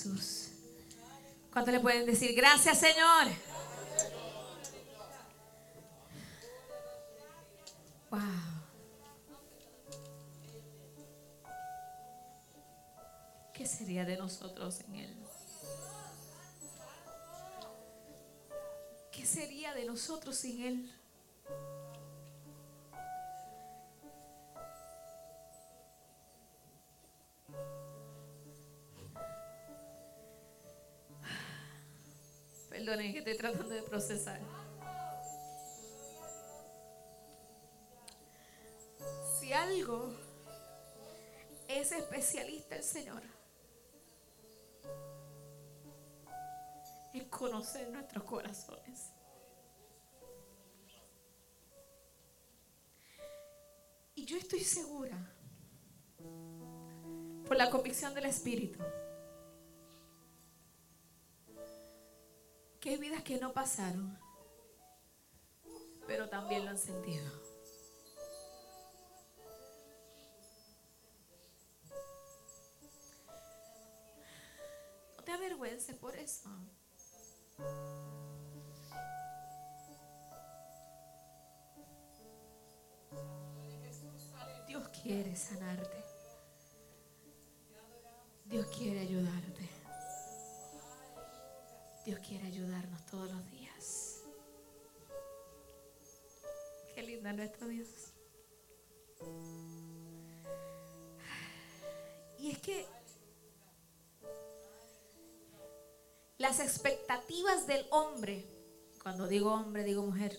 Jesús. ¿Cuánto le pueden decir? Gracias Señor. Wow. ¿Qué sería de nosotros en Él? ¿Qué sería de nosotros sin Él? Tratando de procesar. Si algo es especialista el Señor, es conocer nuestros corazones. Y yo estoy segura, por la convicción del Espíritu, que hay vidas que no pasaron, pero también lo han sentido. No te avergüences por eso. Dios quiere sanarte. Dios quiere ayudarte. Dios quiere ayudarnos todos los días. Qué lindo nuestro Dios. Y es que las expectativas del hombre, cuando digo hombre, digo mujer,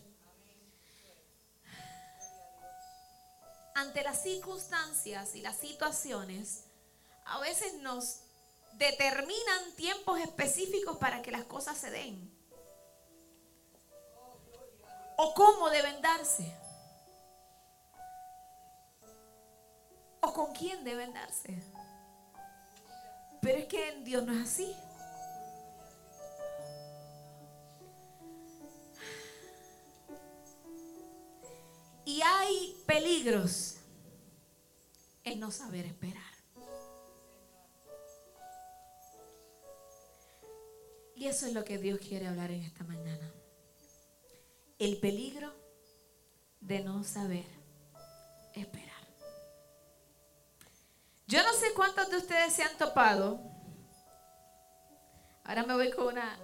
ante las circunstancias y las situaciones, a veces nos determinan tiempos específicos para que las cosas se den. O cómo deben darse. O con quién deben darse. Pero es que en Dios no es así. Y hay peligros en no saber esperar. Y eso es lo que Dios quiere hablar en esta mañana. El peligro de no saber esperar. Yo no sé cuántos de ustedes se han topado. Ahora me voy con una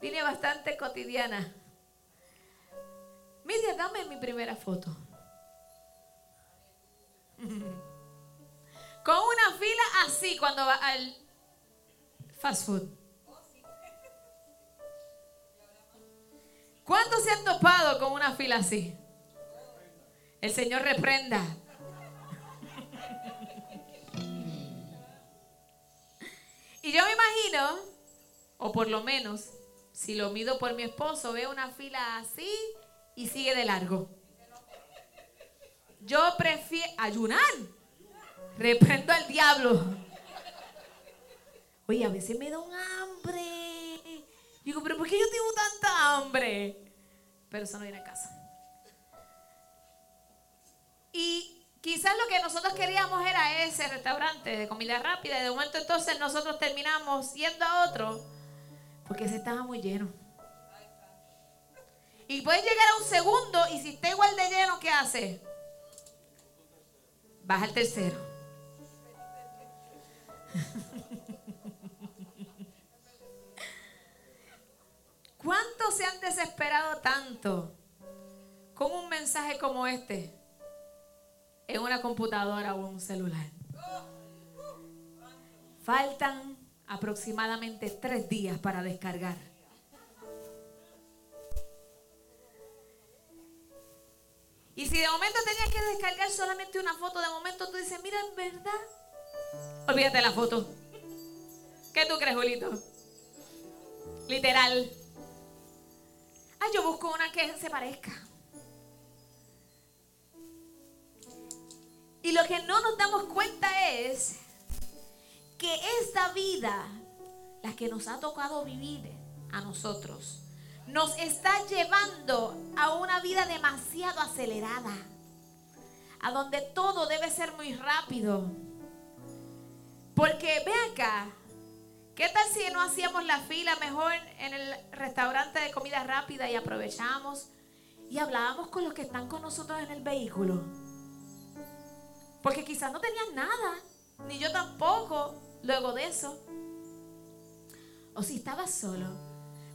línea bastante cotidiana. Mira, dame mi primera foto. Con una fila así cuando va al fast food. ¿Cuántos se han topado con una fila así? El Señor reprenda. Y yo me imagino, o por lo menos, si lo mido por mi esposo, veo una fila así y sigue de largo. Yo prefiero ayunar. Reprendo al diablo. Oye, a veces me da un hambre. Digo, pero ¿por qué yo tengo tanta hambre? Pero eso no viene a casa. Y quizás lo que nosotros queríamos era ese restaurante de comida rápida. Y de momento entonces nosotros terminamos yendo a otro porque ese estaba muy lleno. Y puedes llegar a un segundo y si está igual de lleno, ¿qué hace? Baja al tercero. ¿Cuántos se han desesperado tanto con un mensaje como este en una computadora o un celular? Faltan aproximadamente tres días para descargar. Y si de momento tenías que descargar solamente una foto, de momento tú dices, mira, en verdad, olvídate la foto. ¿Qué tú crees, Julito? Literal. Ah, yo busco una que se parezca. Y lo que no nos damos cuenta es que esta vida, la que nos ha tocado vivir a nosotros, nos está llevando a una vida demasiado acelerada, a donde todo debe ser muy rápido. Porque ve acá, ¿qué tal si no hacíamos la fila mejor en el restaurante de comida rápida y aprovechamos y hablábamos con los que están con nosotros en el vehículo? Porque quizás no tenían nada, ni yo tampoco, luego de eso. O si estabas solo,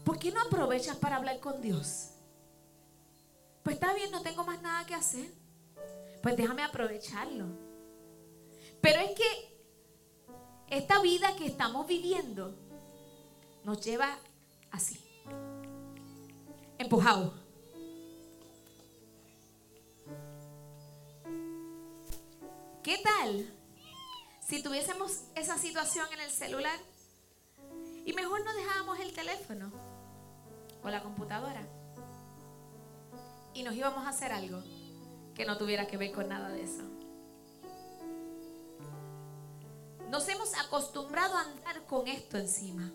¿por qué no aprovechas para hablar con Dios? Pues está bien, no tengo más nada que hacer. Pues déjame aprovecharlo. Pero es que esta vida que estamos viviendo nos lleva así, empujado. ¿Qué tal si tuviésemos esa situación en el celular y mejor no dejábamos el teléfono o la computadora y nos íbamos a hacer algo que no tuviera que ver con nada de eso? Nos hemos acostumbrado a andar con esto encima.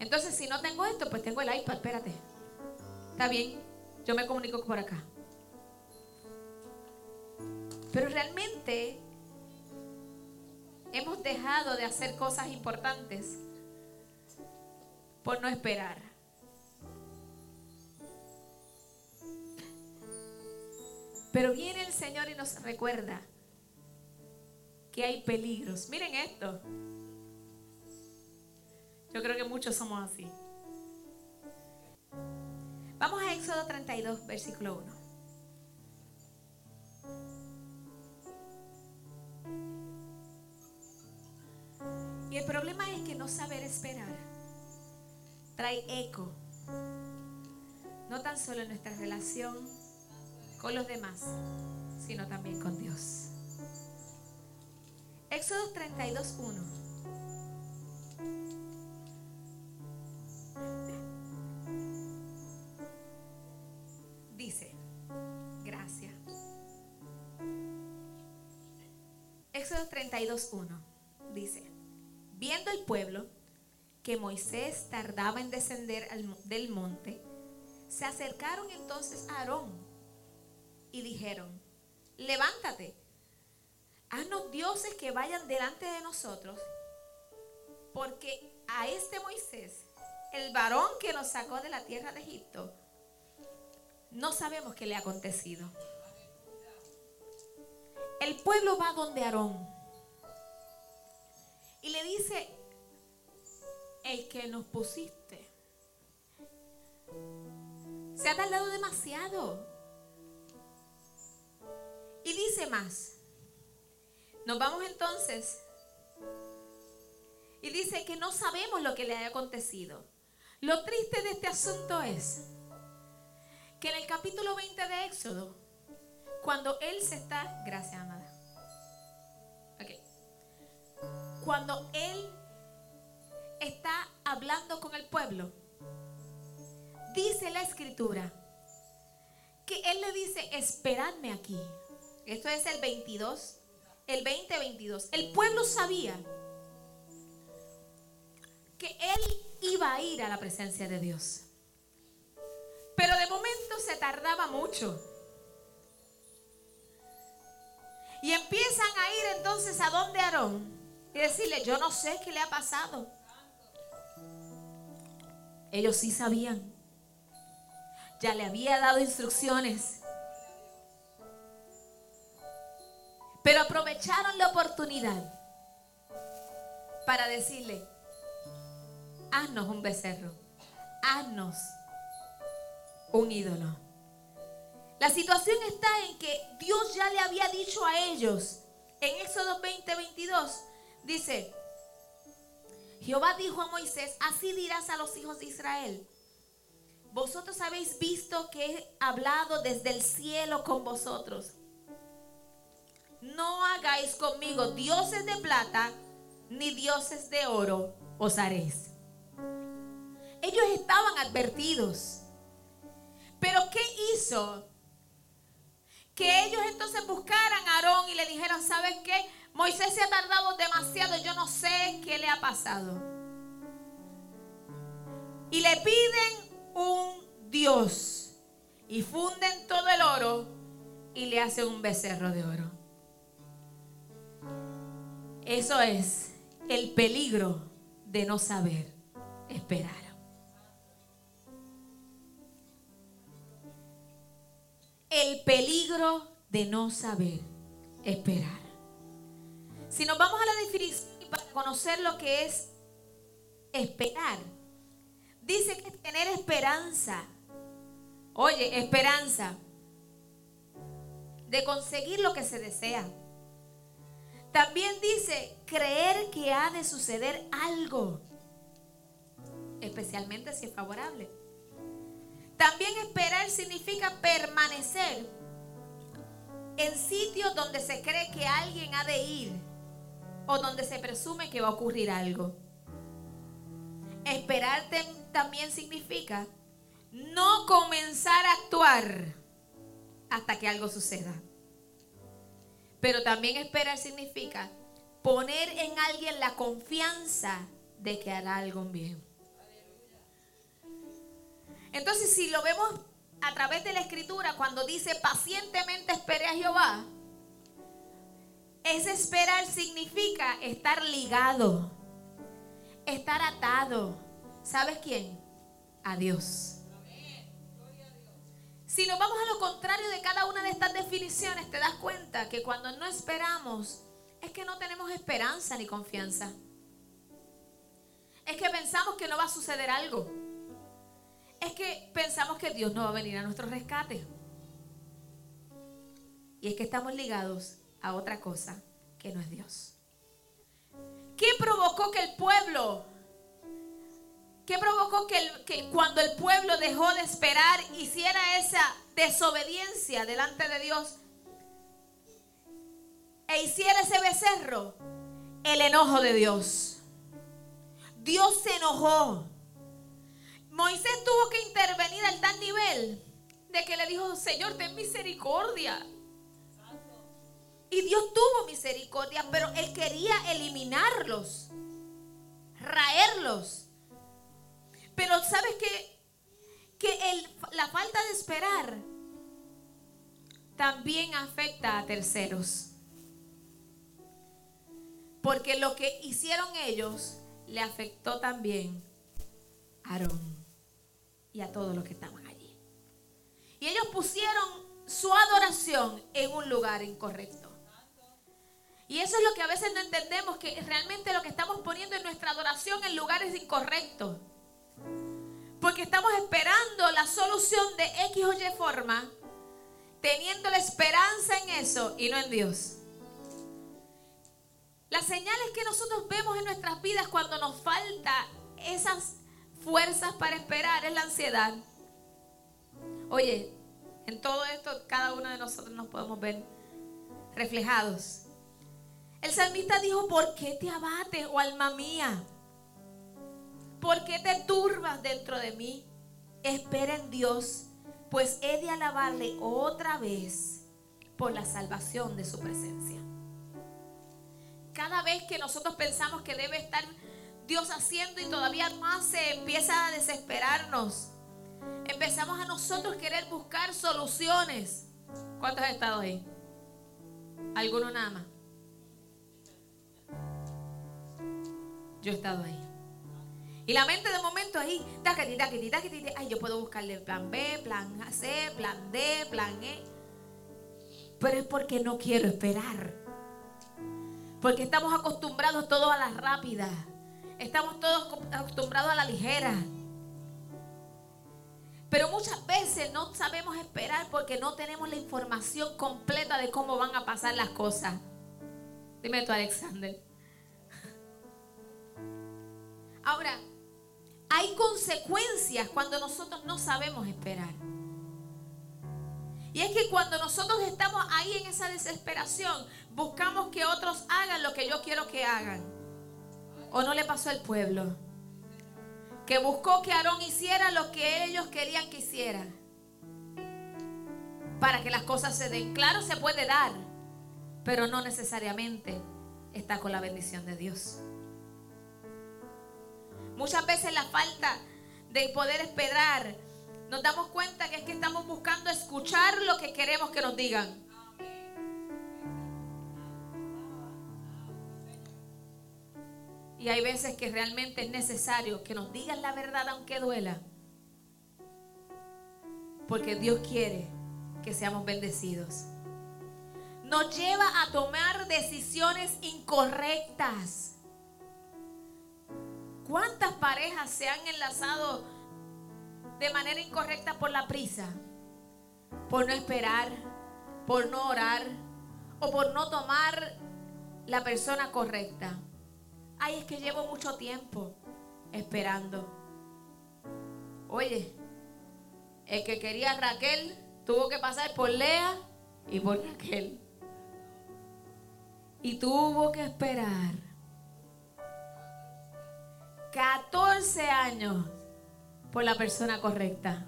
Entonces, si no tengo esto, pues tengo el iPad, espérate. Está bien, yo me comunico por acá. Pero realmente hemos dejado de hacer cosas importantes por no esperar. Pero viene el Señor y nos recuerda que hay peligros. Miren esto. Yo creo que muchos somos así. Vamos a Éxodo 32, versículo 1. Y el problema es que no saber esperar trae eco, no tan solo en nuestra relación con los demás, sino también con Dios. Éxodo 32, 1. Dice, gracias. Éxodo 32, 1. Dice, Viendo el pueblo que Moisés tardaba en descender del monte, se acercaron entonces a Aarón y dijeron, levántate, haznos dioses que vayan delante de nosotros, porque a este Moisés, el varón que nos sacó de la tierra de Egipto, no sabemos qué le ha acontecido. El pueblo va donde Aarón y le dice, el que nos pusiste, se ha tardado demasiado. Y dice más, nos vamos entonces, y dice que no sabemos lo que le haya acontecido. Lo triste de este asunto es que en el capítulo 20 de Éxodo, cuando él se está, gracias amada, cuando Él está hablando con el pueblo, dice la escritura que Él le dice, esperadme aquí. Esto es el 22, el 20-22. El pueblo sabía que Él iba a ir a la presencia de Dios. Pero de momento se tardaba mucho. Y empiezan a ir entonces a donde Aarón y decirle, yo no sé qué le ha pasado. Ellos sí sabían. Ya le había dado instrucciones. Pero aprovecharon la oportunidad para decirle, haznos un becerro, haznos un ídolo. La situación está en que Dios ya le había dicho a ellos en Éxodo 20, 22, Dice, Jehová dijo a Moisés, así dirás a los hijos de Israel. Vosotros habéis visto que he hablado desde el cielo con vosotros. No hagáis conmigo dioses de plata ni dioses de oro os haréis. Ellos estaban advertidos. Pero ¿qué hizo? Que ellos entonces buscaran a Aarón y le dijeran, ¿sabes qué? Moisés se ha tardado demasiado, yo no sé qué le ha pasado. Y le piden un Dios y funden todo el oro y le hacen un becerro de oro. Eso es el peligro de no saber esperar. El peligro de no saber esperar. Si nos vamos a la definición para conocer lo que es esperar, dice que es tener esperanza. Oye, esperanza de conseguir lo que se desea. También dice creer que ha de suceder algo, especialmente si es favorable. También esperar significa permanecer en sitios donde se cree que alguien ha de ir o donde se presume que va a ocurrir algo. Esperar también significa no comenzar a actuar hasta que algo suceda. Pero también esperar significa poner en alguien la confianza de que hará algo bien. Entonces, si lo vemos a través de la escritura, cuando dice pacientemente esperé a Jehová, ese esperar significa estar ligado, estar atado. ¿Sabes quién? A Dios. Si nos vamos a lo contrario de cada una de estas definiciones, te das cuenta que cuando no esperamos es que no tenemos esperanza ni confianza. Es que pensamos que no va a suceder algo. Es que pensamos que Dios no va a venir a nuestro rescate. Y es que estamos ligados a otra cosa que no es Dios. ¿Qué provocó que el pueblo ¿Qué provocó que, cuando el pueblo dejó de esperar hiciera esa desobediencia delante de Dios e hiciera ese becerro? El enojo de Dios. Dios se enojó. Moisés tuvo que intervenir al tal nivel de que le dijo, Señor, ten misericordia. Y Dios tuvo misericordia, pero él quería eliminarlos, raerlos. Pero sabes que, que la falta de esperar también afecta a terceros. Porque lo que hicieron ellos le afectó también a Aarón y a todos los que estaban allí. Y ellos pusieron su adoración en un lugar incorrecto. Y eso es lo que a veces no entendemos, que realmente lo que estamos poniendo en nuestra adoración en lugares incorrectos. Porque estamos esperando la solución de X o Y forma, teniendo la esperanza en eso y no en Dios. Las señales que nosotros vemos en nuestras vidas cuando nos falta esas fuerzas para esperar es la ansiedad. Oye, en todo esto cada uno de nosotros nos podemos ver reflejados. El salmista dijo, ¿por qué te abates, oh alma mía? ¿Por qué te turbas dentro de mí? Espera en Dios, pues he de alabarle otra vez por la salvación de su presencia. Cada vez que nosotros pensamos que debe estar Dios haciendo y todavía no hace, empieza a desesperarnos. Empezamos a nosotros querer buscar soluciones. ¿Cuántos han estado ahí? ¿Alguno nada más? Yo he estado ahí. Y la mente de momento ahí, taquiti, taquiti, taquiti, ay, yo puedo buscarle plan B, plan C, plan D, plan E. Pero es porque no quiero esperar. Porque estamos acostumbrados todos a la rápida. Estamos todos acostumbrados a la ligera. Pero muchas veces no sabemos esperar porque no tenemos la información completa de cómo van a pasar las cosas. Dime tú, Alexander. Ahora, hay consecuencias cuando nosotros no sabemos esperar. Y es que cuando nosotros estamos ahí en esa desesperación, buscamos que otros hagan lo que yo quiero que hagan. ¿O no le pasó al pueblo? Que buscó que Aarón hiciera lo que ellos querían que hiciera. Para que las cosas se den. Claro, se puede dar, pero no necesariamente está con la bendición de Dios. Muchas veces la falta de poder esperar, nos damos cuenta que es que estamos buscando escuchar lo que queremos que nos digan. Y hay veces que realmente es necesario que nos digan la verdad aunque duela. Porque Dios quiere que seamos bendecidos. Nos lleva a tomar decisiones incorrectas. ¿Cuántas parejas se han enlazado de manera incorrecta por la prisa? Por no esperar, por no orar o por no tomar la persona correcta. Ay, es que llevo mucho tiempo esperando. Oye, el que quería a Raquel tuvo que pasar por Lea y por Raquel. Y tuvo que esperar 14 años por la persona correcta.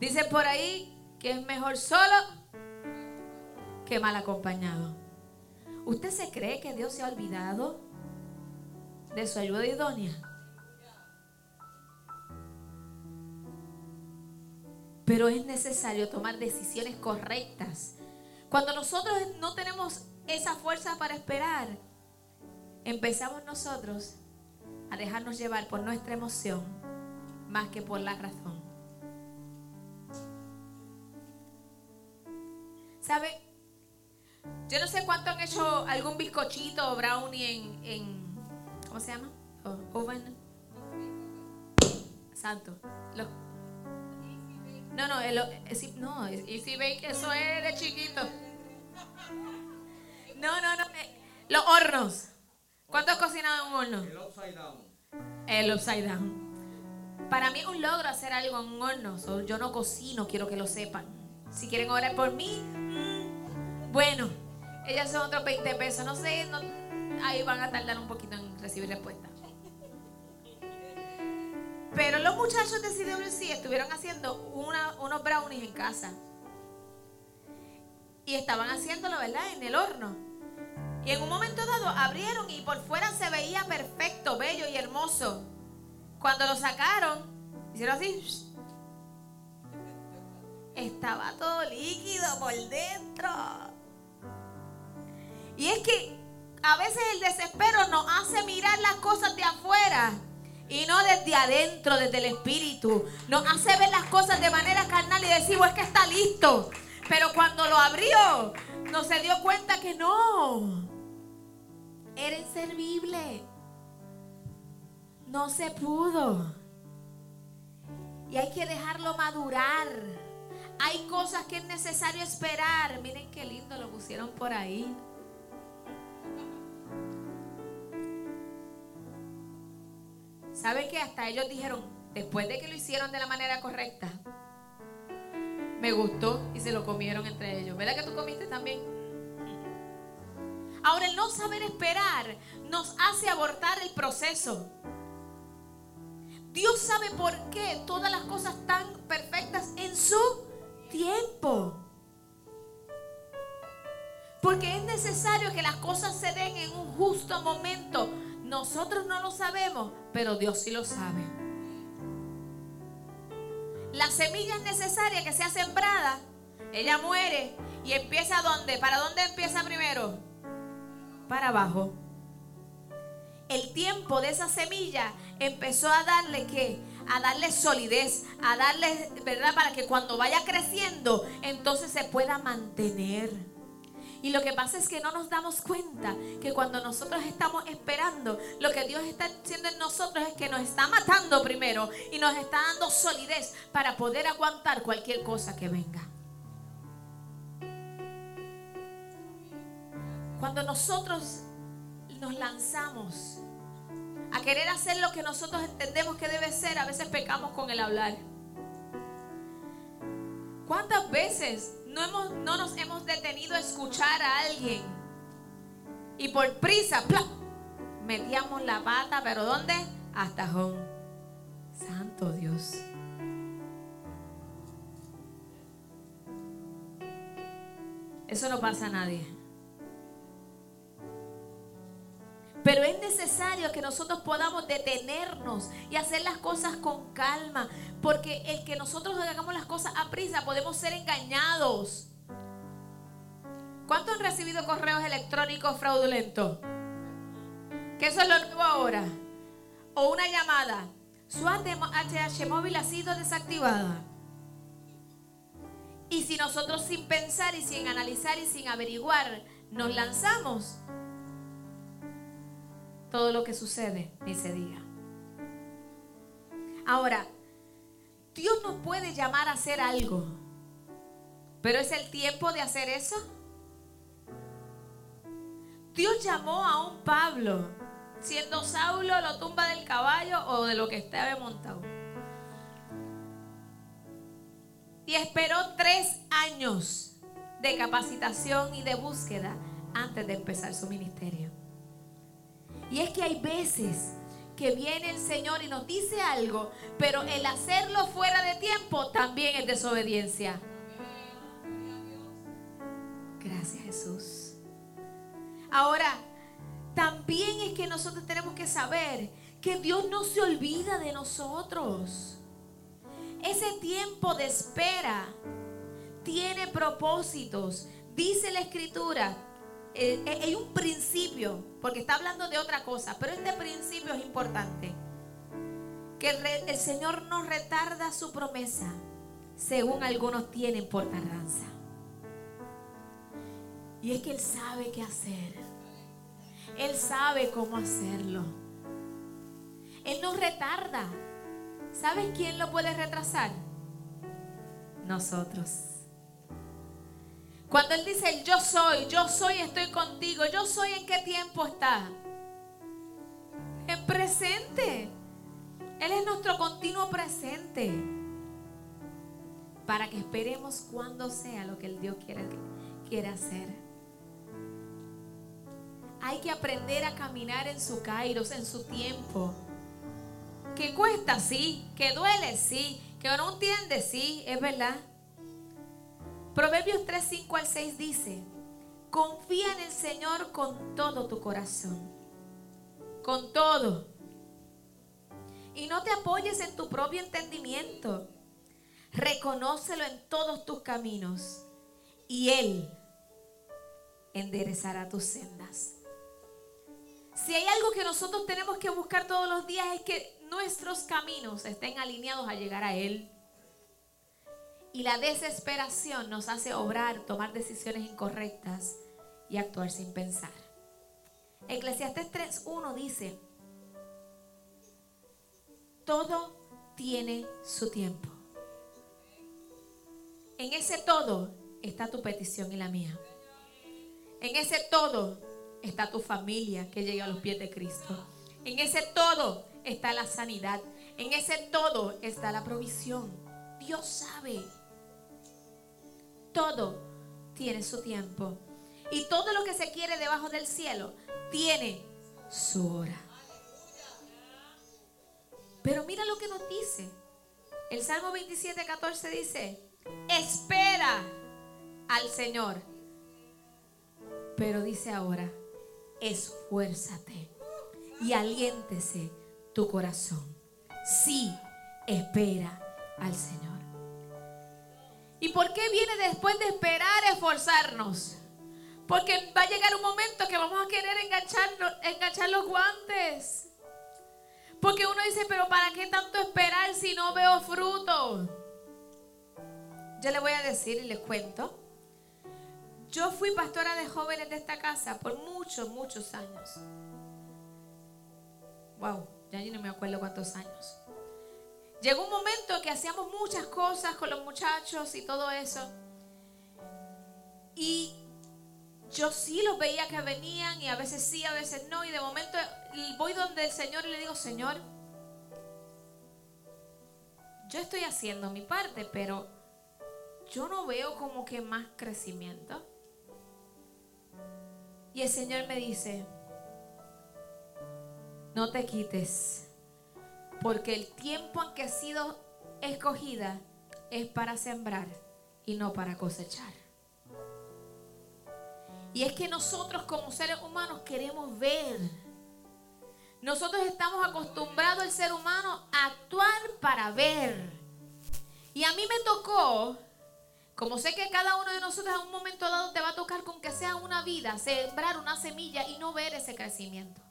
Dice por ahí que es mejor solo que mal acompañado. ¿Usted se cree que Dios se ha olvidado de su ayuda idónea? Pero es necesario tomar decisiones correctas. Cuando nosotros no tenemos esa fuerza para esperar, empezamos nosotros a dejarnos llevar por nuestra emoción más que por la razón. ¿Sabe? Yo no sé cuánto han hecho algún bizcochito o brownie en, ¿cómo se llama? oven. Santo. no, no, el, no, Easy Bake, eso es de chiquito. No, no, no. Eh, los hornos. ¿Cuánto has cocinado en un horno? El upside down. El upside down. Para mí es un logro hacer algo en un horno. yo no cocino, quiero que lo sepan. Si quieren orar por mí, mm, bueno, ellas son otros 20 pesos. No sé, ahí van a tardar un poquito en recibir respuesta. Pero los muchachos de CWC estuvieron haciendo unos brownies en casa. Y estaban haciéndolo, ¿verdad? En el horno. Y en un momento dado abrieron y por fuera se veía perfecto, bello y hermoso. Cuando lo sacaron, hicieron así. Estaba todo líquido por dentro. Y es que a veces el desespero nos hace mirar las cosas de afuera y no desde adentro, desde el espíritu. Nos hace ver las cosas de manera carnal y decimos es que está listo. Pero cuando lo abrió, no se dio cuenta que no. Era inservible. No se pudo. Y hay que dejarlo madurar. Hay cosas que es necesario esperar. Miren qué lindo lo pusieron por ahí. ¿Saben qué? Hasta ellos dijeron, después de que lo hicieron de la manera correcta, me gustó y se lo comieron entre ellos. ¿Verdad que tú comiste también? Ahora el no saber esperar nos hace abortar el proceso. Dios sabe por qué todas las cosas están perfectas en su tiempo. Porque es necesario que las cosas se den en un justo momento. Nosotros no lo sabemos, pero Dios sí lo sabe. La semilla es necesaria que sea sembrada. Ella muere y empieza dónde? ¿Para dónde empieza primero? Para abajo. El tiempo de esa semilla empezó a darle qué? A darle solidez, a darle, ¿verdad? Para que cuando vaya creciendo, entonces se pueda mantener. Y lo que pasa es que no nos damos cuenta que cuando nosotros estamos esperando, lo que Dios está haciendo en nosotros es que nos está matando primero y nos está dando solidez para poder aguantar cualquier cosa que venga. Cuando nosotros nos lanzamos a querer hacer lo que nosotros entendemos que debe ser, a veces pecamos con el hablar. ¿Cuántas veces no, hemos, no nos hemos detenido a escuchar a alguien? Y por prisa, metíamos la pata, pero ¿dónde? Hasta home. Santo Dios. Eso no pasa a nadie. Pero es necesario que nosotros podamos detenernos y hacer las cosas con calma. Porque el que nosotros hagamos las cosas a prisa podemos ser engañados. ¿Cuántos han recibido correos electrónicos fraudulentos? que eso es lo nuevo ahora, o una llamada, su ATH móvil ha sido desactivada. Y si nosotros sin pensar y sin analizar y sin averiguar nos lanzamos, todo lo que sucede ni se diga. Ahora, Dios nos puede llamar a hacer algo, pero ¿es el tiempo de hacer eso? Dios llamó a un Pablo, siendo Saulo lo tumba del caballo o de lo que estaba montado. Y esperó tres años de capacitación y de búsqueda antes de empezar su ministerio. Y es que hay veces que viene el Señor y nos dice algo, pero el hacerlo fuera de tiempo también es desobediencia. Gracias Jesús. Ahora, también es que nosotros tenemos que saber que Dios no se olvida de nosotros. Ese tiempo de espera tiene propósitos. Dice la escritura, eh, eh, hay un principio, porque está hablando de otra cosa, pero este principio es importante. Que el, Señor no retarda su promesa, según algunos tienen por tardanza. Y es que Él sabe qué hacer. Él sabe cómo hacerlo. Él no retarda. ¿Sabes quién lo puede retrasar? Nosotros. Cuando Él dice yo soy, yo soy, estoy contigo, yo soy en qué tiempo está. En presente. Él es nuestro continuo presente. Para que esperemos cuando sea lo que el Dios quiere, quiere hacer. Hay que aprender a caminar en su kairos, en su tiempo. Que cuesta, sí. Que duele, sí. Que no entiende, sí. Es verdad. Proverbios 3, 5 al 6 dice, confía en el Señor con todo tu corazón. Con todo. Y no te apoyes en tu propio entendimiento. Reconócelo en todos tus caminos. Y Él enderezará tus sendas. Si hay algo que nosotros tenemos que buscar todos los días es que nuestros caminos estén alineados a llegar a Él. Y la desesperación nos hace obrar, tomar decisiones incorrectas y actuar sin pensar. Eclesiastes 3.1 dice, todo tiene su tiempo. En ese todo está tu petición y la mía. En ese todo está tu familia que llega a los pies de Cristo. En ese todo está la sanidad. En ese todo está la provisión. Dios sabe. Todo tiene su tiempo. Y todo lo que se quiere debajo del cielo tiene su hora. Pero mira lo que nos dice. El Salmo 27, 14 dice, espera al Señor. Pero dice ahora, esfuérzate y aliéntese tu corazón. Sí, espera al Señor. ¿Y por qué viene después de esperar esforzarnos? Porque va a llegar un momento que vamos a querer enganchar los guantes. Porque uno dice, pero ¿para qué tanto esperar si no veo fruto? Yo le voy a decir y les cuento. Yo fui pastora de jóvenes de esta casa por muchos, muchos años. Wow, ya yo no me acuerdo cuántos años. Llegó un momento que hacíamos muchas cosas con los muchachos y todo eso. Y yo sí los veía que venían y a veces sí, a veces no. Y de momento voy donde el Señor y le digo, Señor, yo estoy haciendo mi parte, pero yo no veo como que más crecimiento. Y el Señor me dice, no te quites, porque el tiempo en que has sido escogida es para sembrar y no para cosechar. Y es que nosotros como seres humanos queremos ver. Nosotros estamos acostumbrados el ser humano a actuar para ver. Y a mí me tocó como sé que cada uno de nosotros en un momento dado te va a tocar con que sea una vida, sembrar una semilla y no ver ese crecimiento.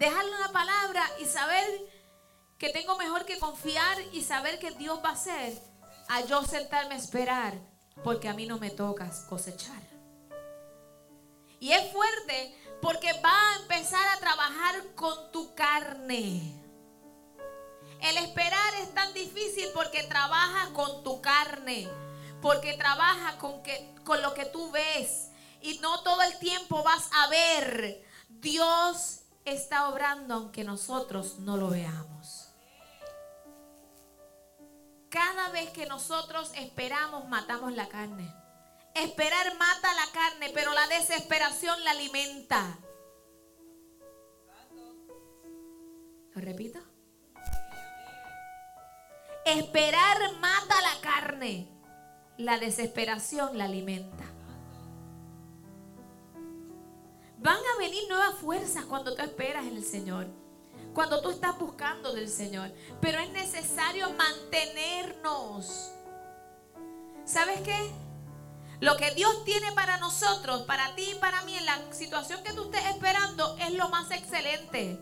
Dejarle una palabra y saber que tengo mejor que confiar y saber que Dios va a hacer a yo sentarme a esperar porque a mí no me toca cosechar. Y es fuerte porque va a empezar a trabajar con tu carne. El esperar es tan difícil porque trabaja con tu carne, porque trabaja con, que, con lo que tú ves y no todo el tiempo vas a ver. Dios está obrando aunque nosotros no lo veamos. Cada vez que nosotros esperamos, matamos la carne. Esperar mata la carne, pero la desesperación la alimenta. ¿Lo repito? Esperar mata la carne. La desesperación la alimenta. Van a venir nuevas fuerzas cuando tú esperas en el Señor. Cuando tú estás buscando del Señor. Pero es necesario mantenernos. ¿Sabes qué? Lo que Dios tiene para nosotros, para ti y para mí, en la situación que tú estés esperando, es lo más excelente.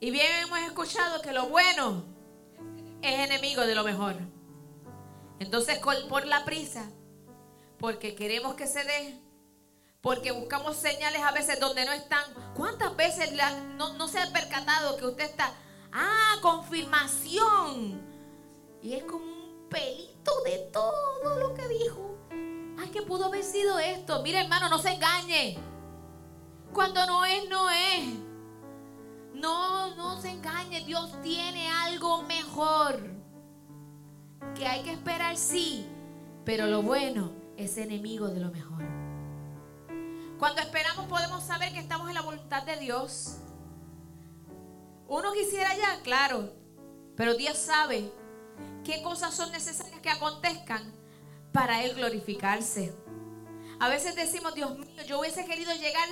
Y bien hemos escuchado que lo bueno es enemigo de lo mejor. Entonces, por la prisa, porque queremos que se dé, porque buscamos señales a veces donde no están. ¿Cuántas veces no, se ha percatado que usted está, ah, confirmación? Y es como un pelito de todo lo que dijo. Ay, que pudo haber sido esto. Mire, hermano, no se engañe. Cuando no es, no es. No, no se engañe. Dios tiene algo mejor. Que hay que esperar, sí. Pero lo bueno es enemigo de lo mejor. Cuando esperamos podemos saber que estamos en la voluntad de Dios. Uno quisiera ya, claro, pero Dios sabe qué cosas son necesarias que acontezcan para Él glorificarse. A veces decimos, Dios mío, yo hubiese querido llegar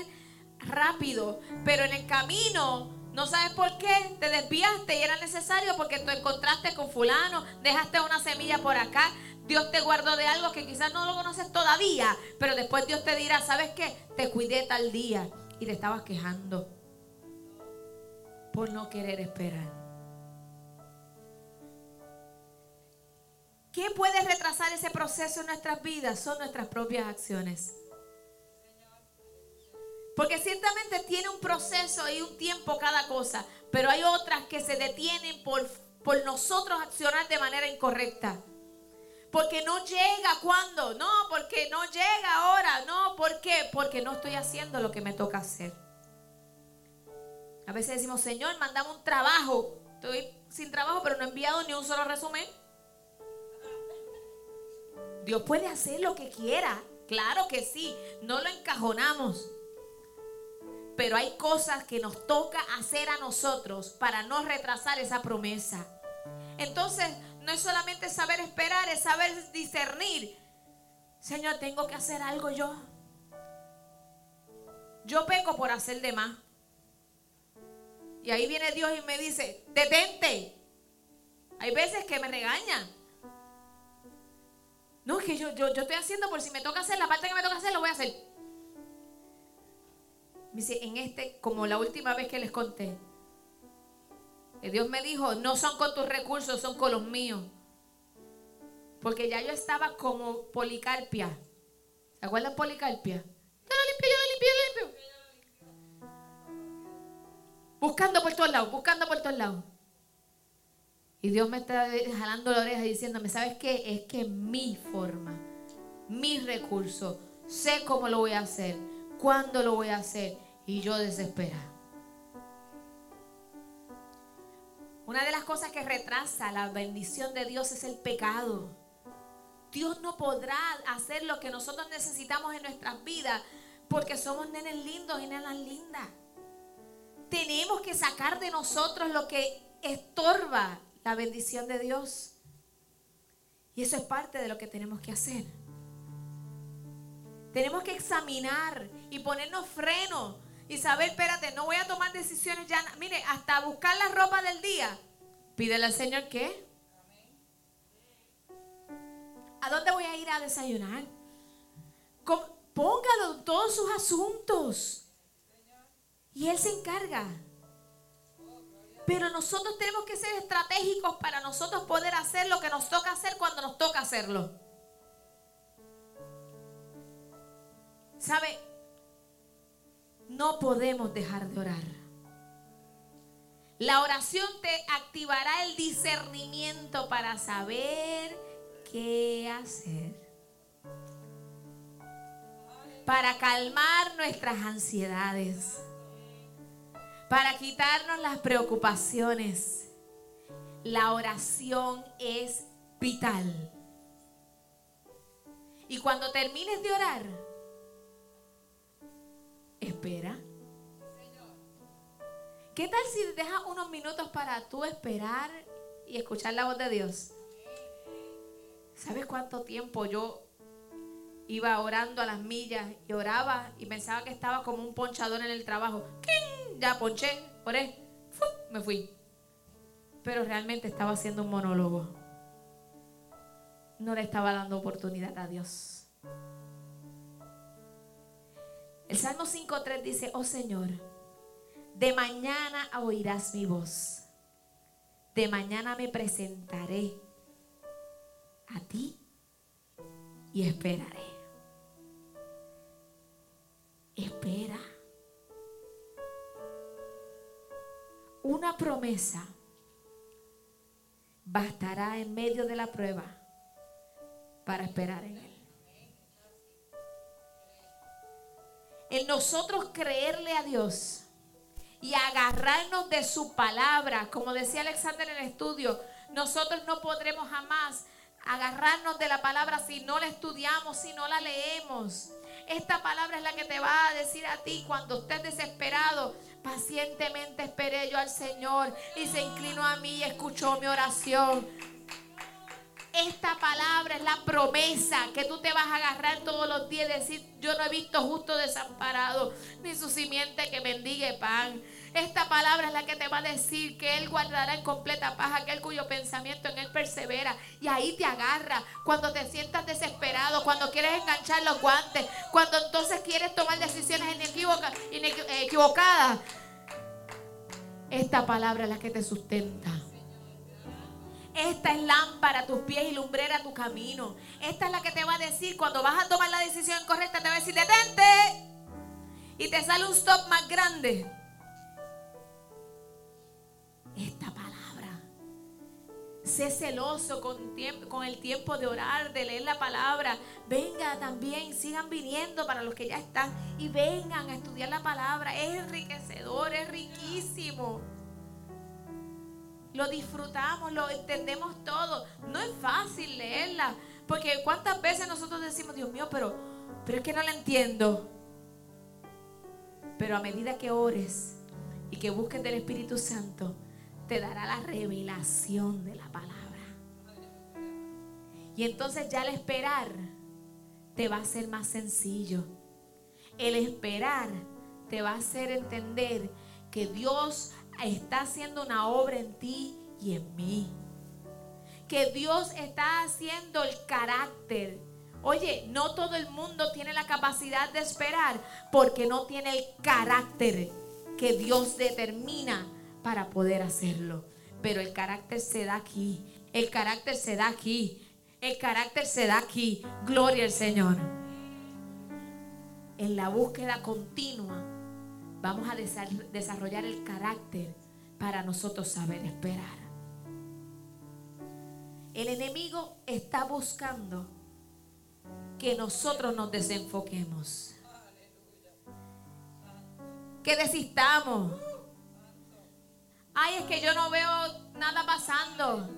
rápido, pero en el camino no sabes por qué, te desviaste y era necesario porque tú encontraste con fulano, dejaste una semilla por acá, Dios te guardó de algo que quizás no lo conoces todavía, pero después Dios te dirá, ¿sabes qué? Te cuidé tal día y te estabas quejando por no querer esperar. ¿Qué puede retrasar ese proceso en nuestras vidas? Son nuestras propias acciones. Porque ciertamente tiene un proceso y un tiempo cada cosa, pero hay otras que se detienen por, por nosotros accionar de manera incorrecta. Porque no llega cuando, no, porque no llega ahora, no, ¿por qué? Porque no estoy haciendo lo que me toca hacer. A veces decimos, Señor, mandame un trabajo. Estoy sin trabajo, pero no he enviado ni un solo resumen. Dios puede hacer lo que quiera, claro que sí, no lo encajonamos. Pero hay cosas que nos toca hacer a nosotros para no retrasar esa promesa. Entonces, no es solamente saber esperar, es saber discernir. Señor, tengo que hacer algo yo. Yo peco por hacer de más. Y ahí viene Dios y me dice, detente. Hay veces que me regañan. No, es que yo, yo, yo estoy haciendo por si me toca hacer la parte que me toca hacer, lo voy a hacer. Me dice, en este, como la última vez que les conté, Dios me dijo, no son con tus recursos, son con los míos. Porque ya yo estaba como Policarpia. ¿Se acuerdan Policarpia? Yo lo limpio, yo lo limpio, yo lo limpio. Buscando por todos lados, buscando por todos lados. Y Dios me está jalando la oreja diciéndome, ¿sabes qué? Es que mi forma, mis recursos, sé cómo lo voy a hacer, cuándo lo voy a hacer. Y yo desesperada. Una de las cosas que retrasa la bendición de Dios es el pecado. Dios no podrá hacer lo que nosotros necesitamos en nuestras vidas porque somos nenes lindos y nenas lindas. Tenemos que sacar de nosotros lo que estorba la bendición de Dios. Y eso es parte de lo que tenemos que hacer. Tenemos que examinar y ponernos freno y saber, espérate, no voy a tomar decisiones ya. Mire, hasta buscar la ropa del día. Pídele al Señor qué. ¿A dónde voy a ir a desayunar? Póngalo en todos sus asuntos. Y Él se encarga. Pero nosotros tenemos que ser estratégicos para nosotros poder hacer lo que nos toca hacer cuando nos toca hacerlo. ¿Sabe? No podemos dejar de orar. La oración te activará el discernimiento para saber qué hacer. Para calmar nuestras ansiedades. Para quitarnos las preocupaciones. La oración es vital. Y cuando termines de orar, espera. ¿Qué tal si dejas unos minutos para tú esperar y escuchar la voz de Dios? ¿Sabes cuánto tiempo yo iba orando a las millas y oraba y pensaba que estaba como un ponchador en el trabajo? ¡King! Ya ponché, oré, me fui. Pero realmente estaba haciendo un monólogo. No le estaba dando oportunidad a Dios. El Salmo 5.3 dice, oh Señor, de mañana oirás mi voz. De mañana me presentaré a ti y esperaré. Espera. Una promesa bastará en medio de la prueba para esperar en Él. En nosotros creerle a Dios y agarrarnos de su palabra. Como decía Alexander en el estudio, nosotros no podremos jamás agarrarnos de la palabra si no la estudiamos, si no la leemos. Esta palabra es la que te va a decir a ti cuando estés desesperado. Pacientemente esperé yo al Señor y se inclinó a mí y escuchó mi oración. Esta palabra es la promesa que tú te vas a agarrar todos los días y decir, yo no he visto justo desamparado, ni su simiente que bendiga pan. Esta palabra es la que te va a decir que Él guardará en completa paz aquel cuyo pensamiento en Él persevera. Y ahí te agarra cuando te sientas desesperado, cuando quieres enganchar los guantes, cuando entonces quieres tomar decisiones equivocadas. Esta palabra es la que te sustenta. Esta es lámpara a tus pies y lumbrera a tu camino. Esta es la que te va a decir cuando vas a tomar la decisión correcta, te va a decir, detente. Y te sale un stop más grande. Esta palabra. Sé celoso con, con el tiempo de orar, de leer la palabra. Venga también, sigan viniendo para los que ya están y vengan a estudiar la palabra. Es enriquecedor, es riquísimo lo disfrutamos, lo entendemos todo. No es fácil leerla, porque cuántas veces nosotros decimos, Dios mío, pero, pero es que no la entiendo. Pero a medida que ores y que busques del Espíritu Santo, te dará la revelación de la palabra. Y entonces ya el esperar te va a ser más sencillo. El esperar te va a hacer entender que Dios está haciendo una obra en ti y en mí. Que Dios está haciendo el carácter. Oye, no todo el mundo tiene la capacidad de esperar porque no tiene el carácter que Dios determina para poder hacerlo. Pero el carácter se da aquí. El carácter se da aquí. El carácter se da aquí. Gloria al Señor. En la búsqueda continua vamos a desarrollar el carácter para nosotros saber esperar. El enemigo está buscando que nosotros nos desenfoquemos. Que desistamos. Ay, es que yo no veo nada pasando.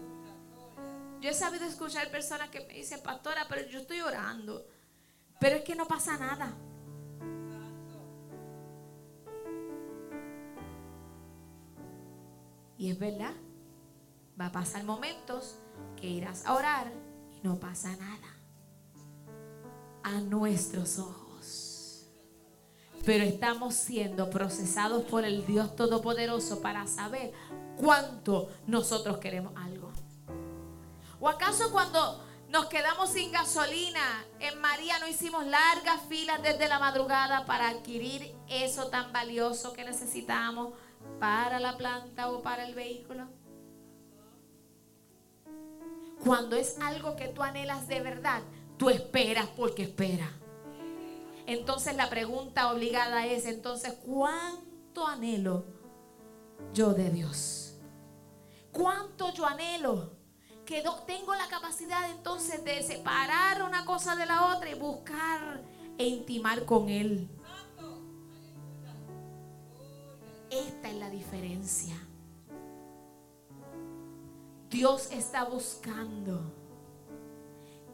Yo he sabido escuchar personas que me dicen, pastora, pero yo estoy orando. Pero es que no pasa nada. Y es verdad, va a pasar momentos que irás a orar y no pasa nada. A nuestros ojos. Pero estamos siendo procesados por el Dios Todopoderoso para saber cuánto nosotros queremos algo. ¿O acaso cuando Nos quedamos sin gasolina. En María no hicimos largas filas desde la madrugada para adquirir eso tan valioso que necesitamos para la planta o para el vehículo. Cuando es algo que tú anhelas de verdad, tú esperas porque esperas. Entonces la pregunta obligada es, entonces, ¿cuánto anhelo yo de Dios? ¿Cuánto yo anhelo? Que tengo la capacidad entonces de separar una cosa de la otra y buscar e intimar con Él. Esta es la diferencia. Dios está buscando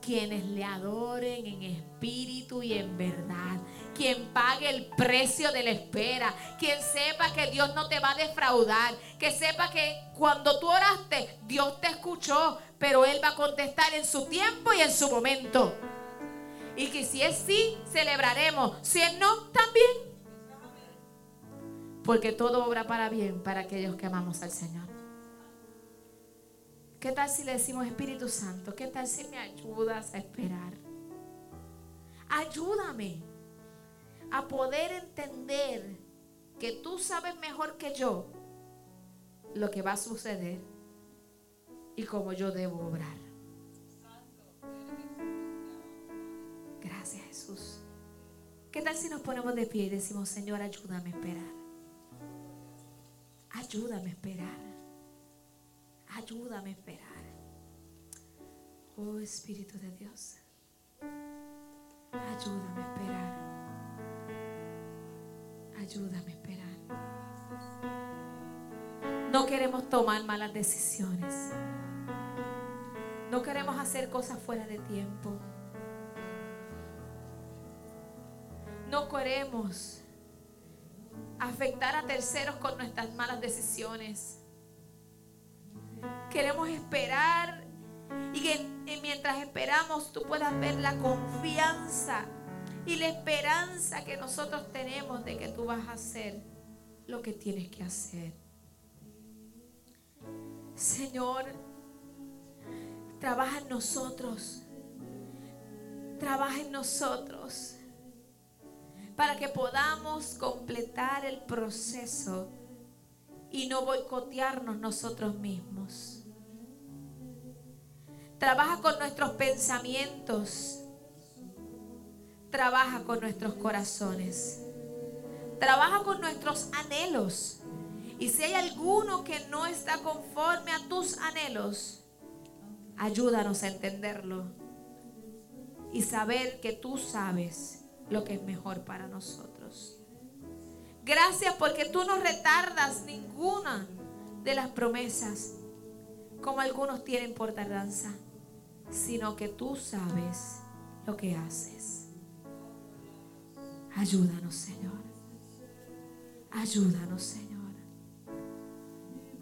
quienes le adoren en espíritu y en verdad. Quien pague el precio de la espera. Quien sepa que Dios no te va a defraudar. Que sepa que cuando tú oraste, Dios te escuchó. Pero Él va a contestar en su tiempo y en su momento. Y que si es sí, celebraremos. Si es no, también. Porque todo obra para bien para aquellos que amamos al Señor. ¿Qué tal si le decimos Espíritu Santo? ¿Qué tal si me ayudas a esperar? Ayúdame a poder entender que tú sabes mejor que yo lo que va a suceder y cómo yo debo obrar. Gracias Jesús. ¿Qué tal si nos ponemos de pie y decimos, Señor, ayúdame a esperar? Ayúdame a esperar. Ayúdame a esperar. Oh Espíritu de Dios. Ayúdame a esperar. Ayúdame a esperar. No queremos tomar malas decisiones. No queremos hacer cosas fuera de tiempo. No queremos afectar a terceros con nuestras malas decisiones. Queremos esperar y que mientras esperamos tú puedas ver la confianza y la esperanza que nosotros tenemos de que tú vas a hacer lo que tienes que hacer. Señor, trabaja en nosotros. Trabaja en nosotros para que podamos completar el proceso y no boicotearnos nosotros mismos. Trabaja con nuestros pensamientos. Trabaja con nuestros corazones. Trabaja con nuestros anhelos. Y si hay alguno que no está conforme a tus anhelos, ayúdanos a entenderlo y saber que tú sabes lo que es mejor para nosotros. Gracias porque tú no retardas ninguna de las promesas como algunos tienen por tardanza sino que tú sabes lo que haces. Ayúdanos, Señor. Ayúdanos, Señor.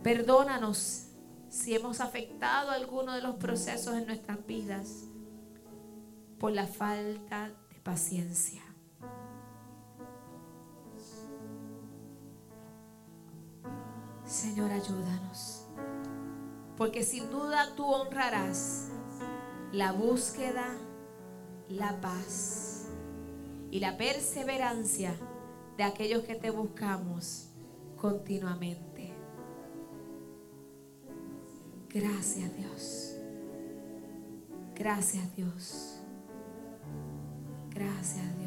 Perdónanos si hemos afectado alguno de los procesos en nuestras vidas por la falta de paciencia. Señor, ayúdanos. Porque sin duda tú honrarás la búsqueda, la paz y la perseverancia de aquellos que te buscamos continuamente. Gracias Dios. Gracias Dios. Gracias.